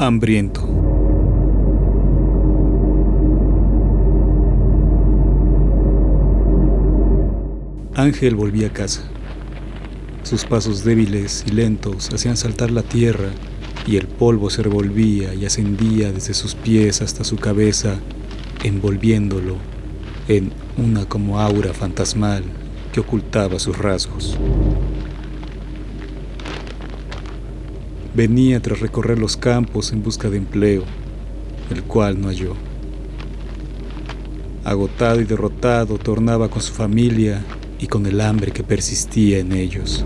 hambriento. Ángel volvía a casa. Sus pasos débiles y lentos hacían saltar la tierra y el polvo se revolvía y ascendía desde sus pies hasta su cabeza, envolviéndolo en una como aura fantasmal que ocultaba sus rasgos. Venía tras recorrer los campos en busca de empleo, el cual no halló. Agotado y derrotado, tornaba con su familia y con el hambre que persistía en ellos.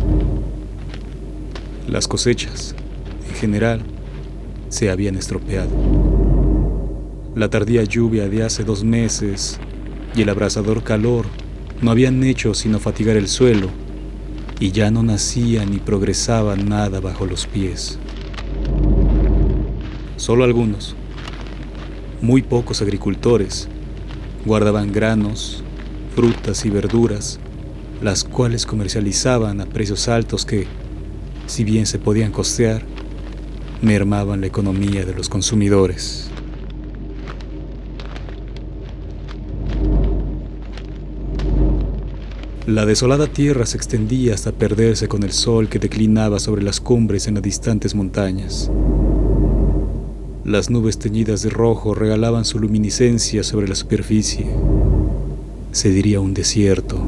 Las cosechas, en general, se habían estropeado. La tardía lluvia de hace dos meses y el abrasador calor no habían hecho sino fatigar el suelo y ya no nacía ni progresaba nada bajo los pies. Solo algunos, muy pocos agricultores, guardaban granos, frutas y verduras las cuales comercializaban a precios altos que, si bien se podían costear, mermaban la economía de los consumidores. La desolada tierra se extendía hasta perderse con el sol que declinaba sobre las cumbres en las distantes montañas. Las nubes teñidas de rojo regalaban su luminiscencia sobre la superficie. Se diría un desierto.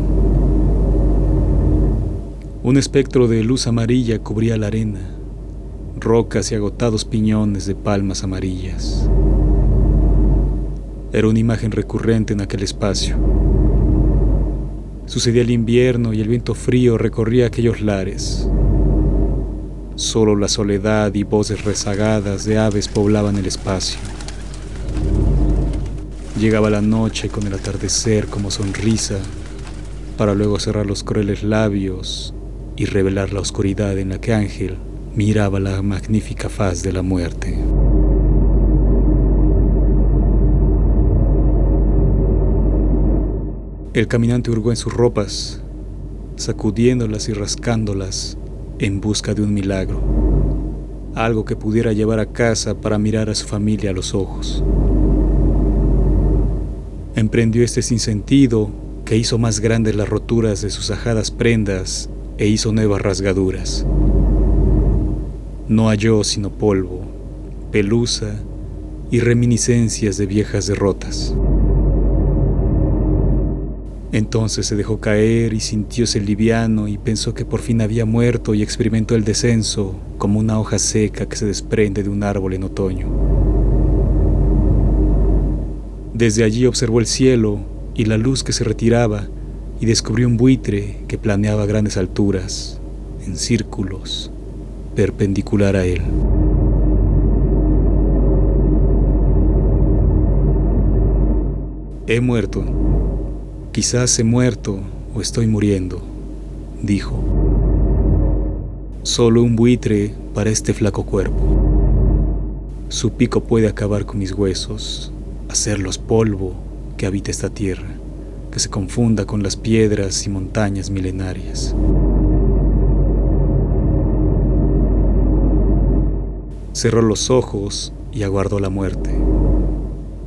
Un espectro de luz amarilla cubría la arena, rocas y agotados piñones de palmas amarillas. Era una imagen recurrente en aquel espacio. Sucedía el invierno y el viento frío recorría aquellos lares. Solo la soledad y voces rezagadas de aves poblaban el espacio. Llegaba la noche con el atardecer como sonrisa, para luego cerrar los crueles labios y revelar la oscuridad en la que Ángel miraba la magnífica faz de la muerte. El caminante hurgó en sus ropas, sacudiéndolas y rascándolas en busca de un milagro, algo que pudiera llevar a casa para mirar a su familia a los ojos. Emprendió este sinsentido que hizo más grandes las roturas de sus ajadas prendas e hizo nuevas rasgaduras. No halló sino polvo, pelusa y reminiscencias de viejas derrotas. Entonces se dejó caer y sintióse liviano y pensó que por fin había muerto y experimentó el descenso como una hoja seca que se desprende de un árbol en otoño. Desde allí observó el cielo y la luz que se retiraba y descubrió un buitre que planeaba a grandes alturas, en círculos, perpendicular a él. He muerto. Quizás he muerto o estoy muriendo, dijo. Solo un buitre para este flaco cuerpo. Su pico puede acabar con mis huesos, hacerlos polvo que habita esta tierra que se confunda con las piedras y montañas milenarias. Cerró los ojos y aguardó la muerte.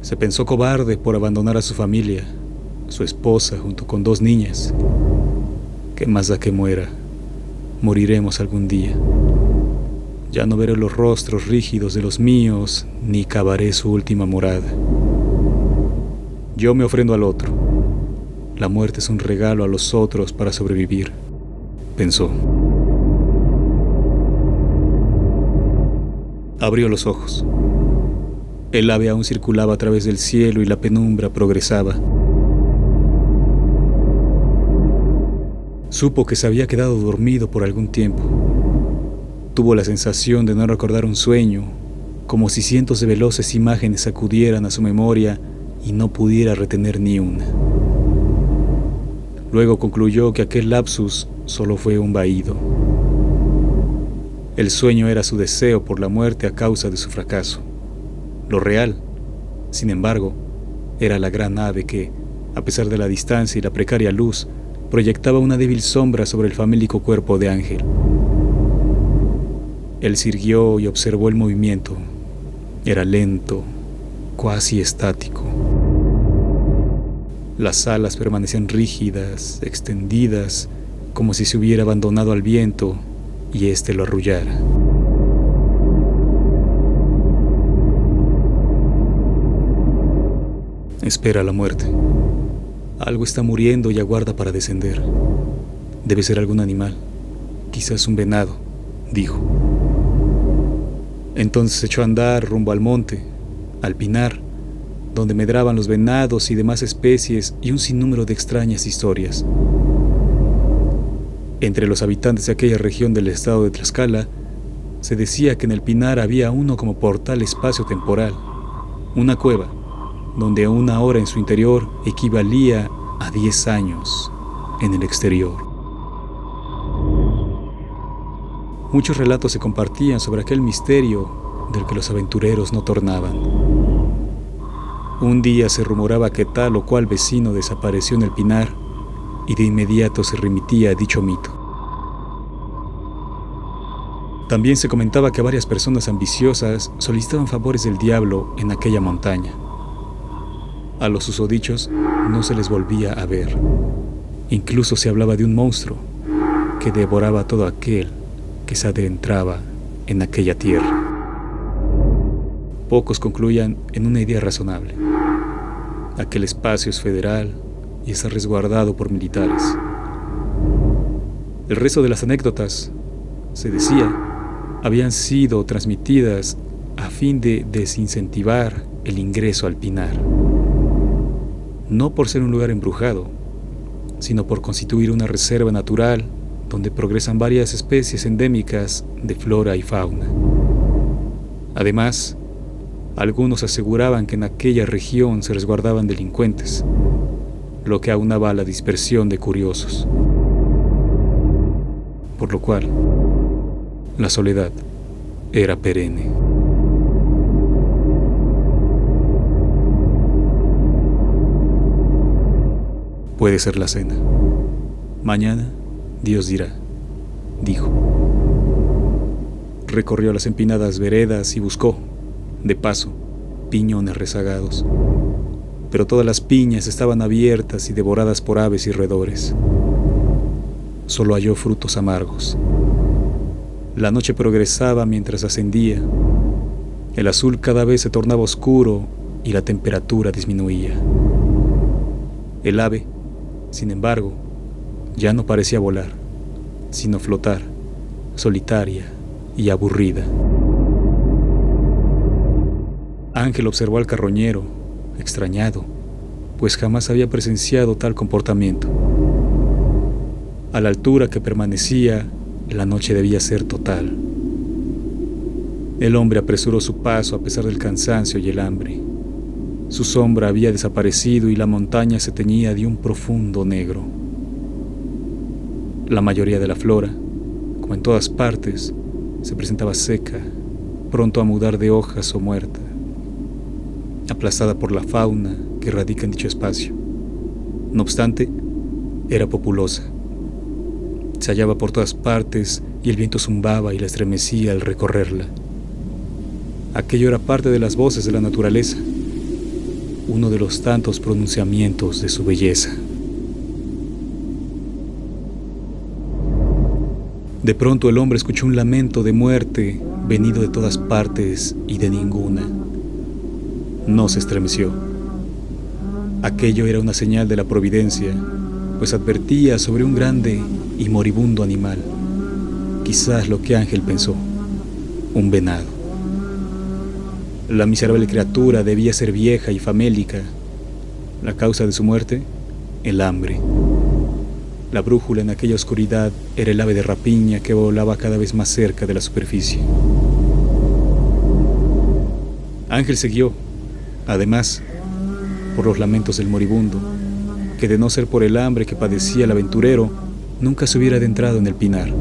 Se pensó cobarde por abandonar a su familia, su esposa junto con dos niñas. ¿Qué más da que muera? Moriremos algún día. Ya no veré los rostros rígidos de los míos, ni cavaré su última morada. Yo me ofrendo al otro la muerte es un regalo a los otros para sobrevivir, pensó. Abrió los ojos. El ave aún circulaba a través del cielo y la penumbra progresaba. Supo que se había quedado dormido por algún tiempo. Tuvo la sensación de no recordar un sueño, como si cientos de veloces imágenes acudieran a su memoria y no pudiera retener ni una. Luego concluyó que aquel lapsus solo fue un vaído. El sueño era su deseo por la muerte a causa de su fracaso. Lo real, sin embargo, era la gran ave que, a pesar de la distancia y la precaria luz, proyectaba una débil sombra sobre el famélico cuerpo de Ángel. Él sirvió y observó el movimiento, Era lento, cuasi estático. Las alas permanecían rígidas, extendidas, como si se hubiera abandonado al viento y éste lo arrullara. Espera la muerte. Algo está muriendo y aguarda para descender. Debe ser algún animal, quizás un venado, dijo. Entonces echó a andar rumbo al monte, al pinar, donde medraban los venados y demás especies y un sinnúmero de extrañas historias. Entre los habitantes de aquella región del estado de Tlaxcala, se decía que en el pinar había uno como portal espacio-temporal, una cueva, donde una hora en su interior equivalía a 10 años en el exterior. Muchos relatos se compartían sobre aquel misterio del que los aventureros no tornaban. Un día se rumoraba que tal o cual vecino desapareció en el pinar y de inmediato se remitía a dicho mito. También se comentaba que varias personas ambiciosas solicitaban favores del diablo en aquella montaña. A los susodichos no se les volvía a ver. Incluso se hablaba de un monstruo que devoraba a todo aquel que se adentraba en aquella tierra. Pocos concluían en una idea razonable. Aquel espacio es federal y está resguardado por militares. El resto de las anécdotas, se decía, habían sido transmitidas a fin de desincentivar el ingreso al Pinar no por ser un lugar embrujado, sino por constituir una reserva natural donde progresan varias especies endémicas de flora y fauna. Además, algunos aseguraban que en aquella región se resguardaban delincuentes, lo que aunaba a la dispersión de curiosos. Por lo cual, la soledad era perenne. Puede ser la cena. Mañana Dios dirá, dijo. Recorrió las empinadas veredas y buscó, de paso, piñones rezagados. Pero todas las piñas estaban abiertas y devoradas por aves y roedores. Solo halló frutos amargos. La noche progresaba mientras ascendía. El azul cada vez se tornaba oscuro y la temperatura disminuía. El ave sin embargo, ya no parecía volar, sino flotar, solitaria y aburrida. Ángel observó al carroñero, extrañado, pues jamás había presenciado tal comportamiento. A la altura que permanecía, la noche debía ser total. El hombre apresuró su paso a pesar del cansancio y el hambre. Su sombra había desaparecido y la montaña se teñía de un profundo negro. La mayoría de la flora, como en todas partes, se presentaba seca, pronto a mudar de hojas o muerta, aplastada por la fauna que radica en dicho espacio. No obstante, era populosa. Se hallaba por todas partes y el viento zumbaba y la estremecía al recorrerla. Aquello era parte de las voces de la naturaleza uno de los tantos pronunciamientos de su belleza. De pronto el hombre escuchó un lamento de muerte venido de todas partes y de ninguna. No se estremeció. Aquello era una señal de la providencia, pues advertía sobre un grande y moribundo animal. Quizás lo que Ángel pensó, un venado. La miserable criatura debía ser vieja y famélica. La causa de su muerte, el hambre. La brújula en aquella oscuridad era el ave de rapiña que volaba cada vez más cerca de la superficie. Ángel siguió, además, por los lamentos del moribundo, que de no ser por el hambre que padecía el aventurero, nunca se hubiera adentrado en el pinar.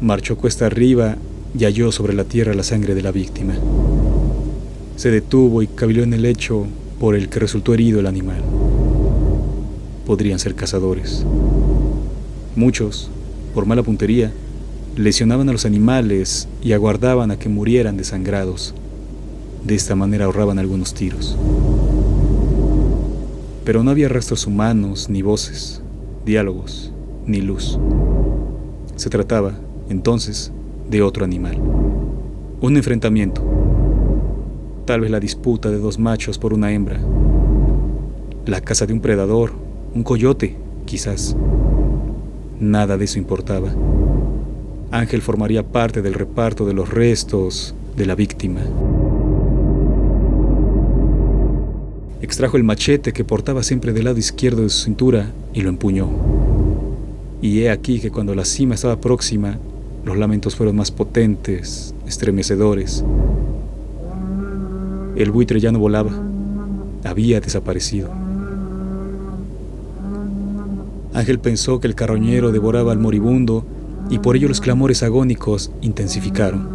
Marchó cuesta arriba y halló sobre la tierra la sangre de la víctima. Se detuvo y caviló en el lecho por el que resultó herido el animal. Podrían ser cazadores. Muchos, por mala puntería, lesionaban a los animales y aguardaban a que murieran desangrados De esta manera ahorraban algunos tiros. Pero no había rastros humanos, ni voces, diálogos, ni luz. Se trataba, entonces, de otro animal. Un enfrentamiento. Tal vez la disputa de dos machos por una hembra. La caza de un predador, un coyote, quizás. Nada de eso importaba. Ángel formaría parte del reparto de los restos de la víctima. Extrajo el machete que portaba siempre del lado izquierdo de su cintura y lo empuñó. Y he aquí que cuando la cima estaba próxima, los lamentos fueron más potentes, estremecedores. El buitre ya no volaba, había desaparecido. Ángel pensó que el carroñero devoraba al moribundo y por ello los clamores agónicos intensificaron.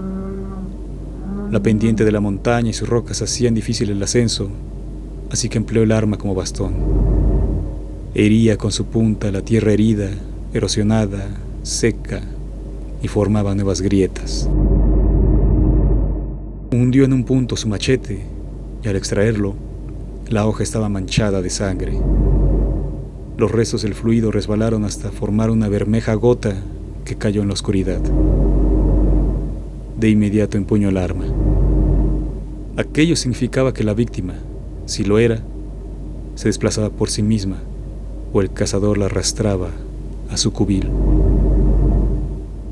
La pendiente de la montaña y sus rocas hacían difícil el ascenso, así que empleó el arma como bastón. Hería con su punta la tierra herida, erosionada, seca, y formaba nuevas grietas. Hundió en un punto su machete y al extraerlo, la hoja estaba manchada de sangre. Los restos del fluido resbalaron hasta formar una bermeja gota que cayó en la oscuridad. De inmediato empuñó el arma. Aquello significaba que la víctima, si lo era, se desplazaba por sí misma o el cazador la arrastraba a su cubil.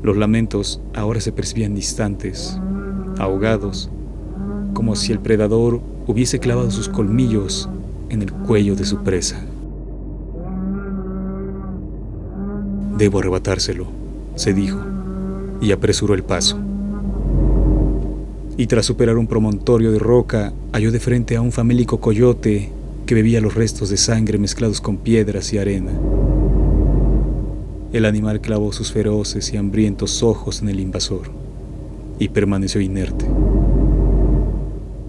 Los lamentos ahora se percibían distantes, ahogados, como si el predador hubiese clavado sus colmillos en el cuello de su presa. Debo arrebatárselo, se dijo, y apresuró el paso. Y tras superar un promontorio de roca, halló de frente a un famélico coyote que bebía los restos de sangre mezclados con piedras y arena. El animal clavó sus feroces y hambrientos ojos en el invasor y permaneció inerte.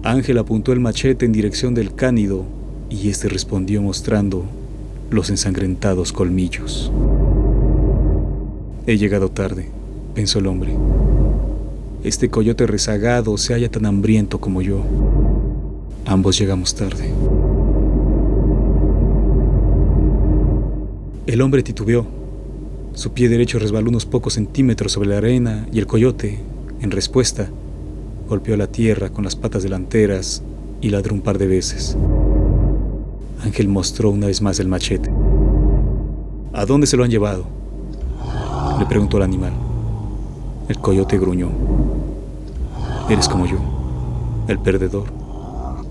Ángel apuntó el machete en dirección del cánido y éste respondió mostrando los ensangrentados colmillos. He llegado tarde, pensó el hombre. Este coyote rezagado se halla tan hambriento como yo. Ambos llegamos tarde. El hombre titubeó. Su pie derecho resbaló unos pocos centímetros sobre la arena y el coyote, en respuesta, golpeó la tierra con las patas delanteras y ladró un par de veces. Ángel mostró una vez más el machete. ¿A dónde se lo han llevado? Le preguntó el animal. El coyote gruñó. Eres como yo, el perdedor,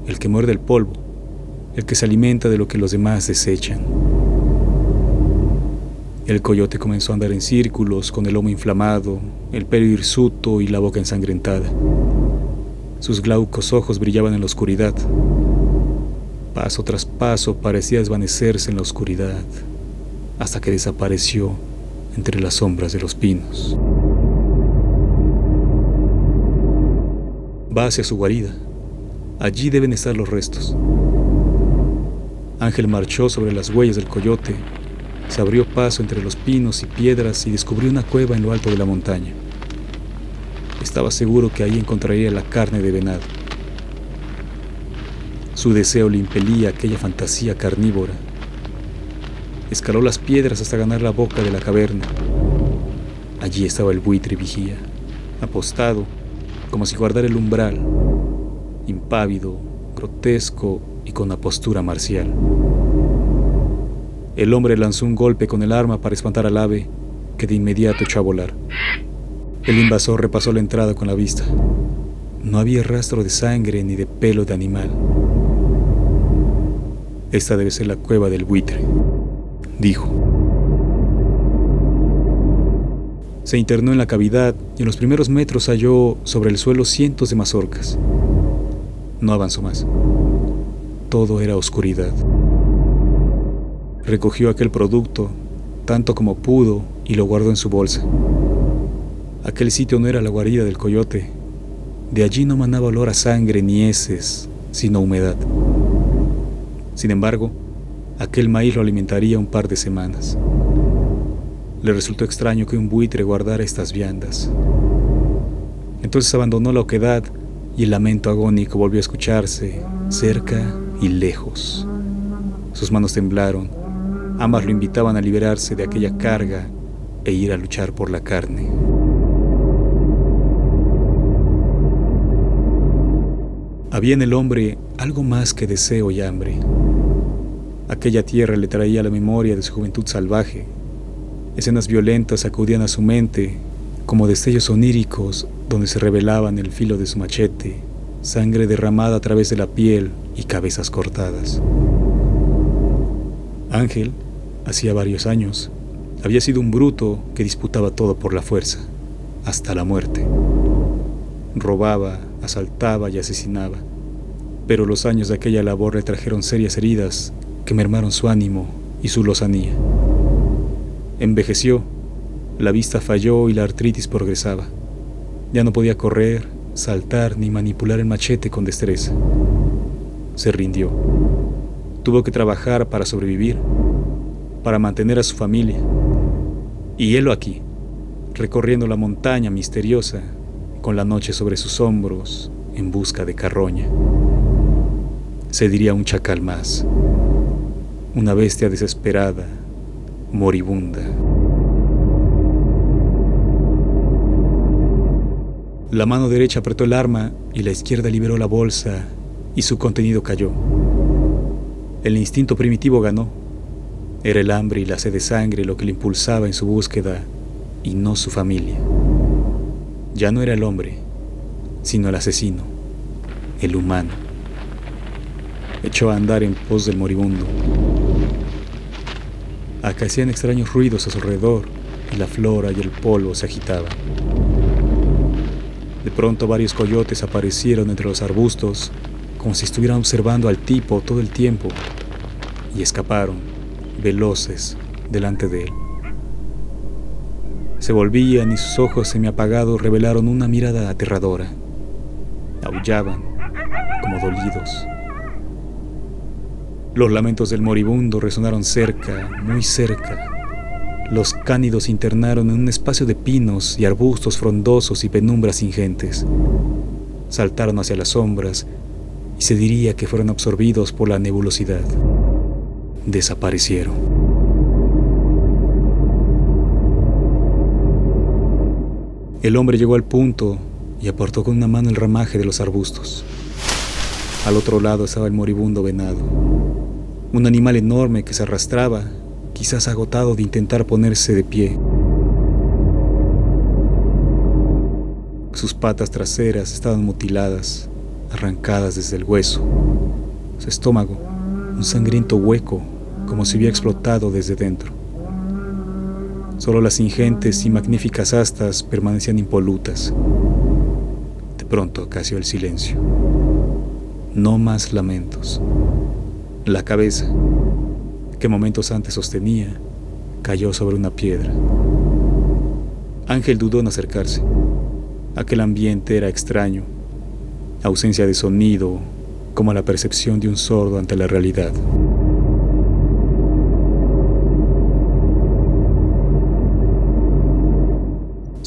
el que muerde el polvo, el que se alimenta de lo que los demás desechan. El coyote comenzó a andar en círculos con el lomo inflamado, el pelo hirsuto y la boca ensangrentada. Sus glaucos ojos brillaban en la oscuridad. Paso tras paso parecía desvanecerse en la oscuridad, hasta que desapareció entre las sombras de los pinos. Va hacia su guarida. Allí deben estar los restos. Ángel marchó sobre las huellas del coyote, se abrió paso entre los pinos y piedras y descubrió una cueva en lo alto de la montaña. Estaba seguro que ahí encontraría la carne de venado. Su deseo le impelía aquella fantasía carnívora Escaló las piedras hasta ganar la boca de la caverna. Allí estaba el buitre vigía, apostado, como si guardara el umbral, impávido, grotesco y con la postura marcial. El hombre lanzó un golpe con el arma para espantar al ave, que de inmediato echó a volar. El invasor repasó la entrada con la vista. No había rastro de sangre ni de pelo de animal. Esta debe ser la cueva del buitre dijo. Se internó en la cavidad y en los primeros metros halló sobre el suelo cientos de mazorcas. No avanzó más. Todo era oscuridad. Recogió aquel producto, tanto como pudo, y lo guardó en su bolsa. Aquel sitio no era la guarida del coyote. De allí no manaba olor a sangre ni heces, sino humedad. Sin embargo, Aquel maíz lo alimentaría un par de semanas. Le resultó extraño que un buitre guardara estas viandas. Entonces abandonó la oquedad y el lamento agónico volvió a escucharse cerca y lejos. Sus manos temblaron, ambas lo invitaban a liberarse de aquella carga e ir a luchar por la carne. Había en el hombre algo más que deseo y hambre. Aquella tierra le traía la memoria de su juventud salvaje. Escenas violentas acudían a su mente como destellos oníricos donde se revelaban el filo de su machete, sangre derramada a través de la piel y cabezas cortadas. Ángel, hacía varios años, había sido un bruto que disputaba todo por la fuerza, hasta la muerte. Robaba, asaltaba y asesinaba, pero los años de aquella labor le trajeron serias heridas que mermaron su ánimo y su lozanía. Envejeció, la vista falló y la artritis progresaba. Ya no podía correr, saltar ni manipular el machete con destreza. Se rindió. Tuvo que trabajar para sobrevivir, para mantener a su familia. Y él aquí, recorriendo la montaña misteriosa, con la noche sobre sus hombros, en busca de carroña. Se diría un chacal más una bestia desesperada, moribunda. La mano derecha apretó el arma y la izquierda liberó la bolsa y su contenido cayó. El instinto primitivo ganó. Era el hambre y la sed de sangre lo que le impulsaba en su búsqueda y no su familia. Ya no era el hombre, sino el asesino, el humano. Echó a andar en pos del moribundo. Acaecían extraños ruidos a su alrededor y la flora y el polvo se agitaban. De pronto varios coyotes aparecieron entre los arbustos, como si estuvieran observando al tipo todo el tiempo, y escaparon, veloces, delante de él. Se volvían y sus ojos semiapagados revelaron una mirada aterradora. Aullaban, como dolidos. Los lamentos del moribundo resonaron cerca, muy cerca. Los cánidos internaron en un espacio de pinos y arbustos frondosos y penumbras ingentes. Saltaron hacia las sombras y se diría que fueron absorbidos por la nebulosidad. Desaparecieron. El hombre llegó al punto y apartó con una mano el ramaje de los arbustos. Al otro lado estaba el moribundo venado un animal enorme que se arrastraba, quizás agotado de intentar ponerse de pie. Sus patas traseras estaban mutiladas, arrancadas desde el hueso. Su estómago, un sangriento hueco, como si hubiera explotado desde dentro. Solo las ingentes y magníficas astas permanecían impolutas. De pronto acació el silencio. No más lamentos. La cabeza, que momentos antes sostenía, cayó sobre una piedra. Ángel dudó en acercarse. Aquel ambiente era extraño, ausencia de sonido, como la percepción de un sordo ante la realidad.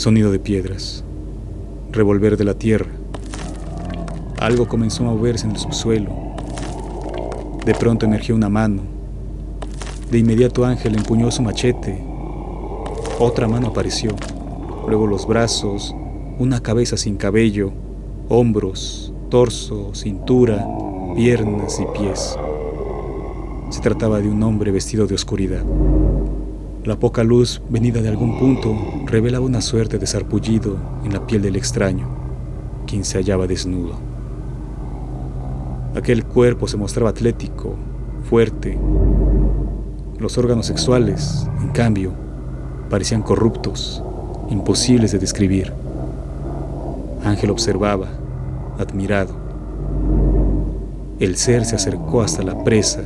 Sonido de piedras, revolver de la tierra. Algo comenzó a moverse en el subsuelo de pronto emergió una mano. De inmediato Ángel empuñó su machete. Otra mano apareció. Luego los brazos, una cabeza sin cabello, hombros, torso, cintura, piernas y pies. Se trataba de un hombre vestido de oscuridad. La poca luz venida de algún punto revelaba una suerte de sarpullido en la piel del extraño, quien se hallaba desnudo. Aquel cuerpo se mostraba atlético, fuerte. Los órganos sexuales, en cambio, parecían corruptos, imposibles de describir. Ángel observaba, admirado. El ser se acercó hasta la presa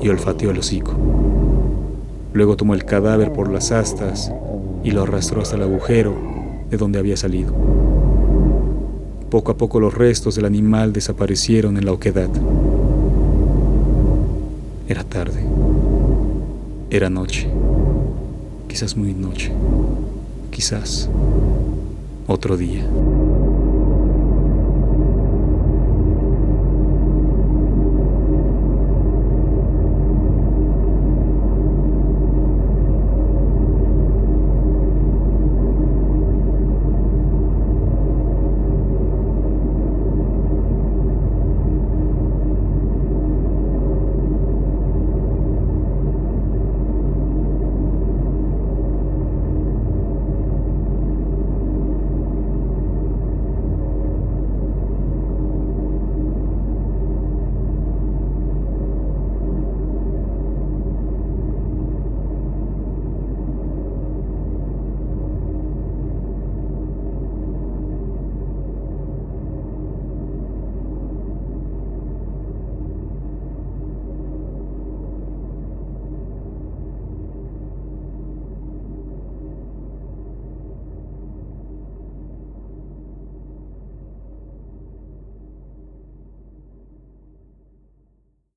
y olfateó el hocico. Luego tomó el cadáver por las astas y lo arrastró hasta el agujero de donde había salido. Poco a poco los restos del animal desaparecieron en la oquedad. Era tarde. Era noche. Quizás muy noche. Quizás otro día.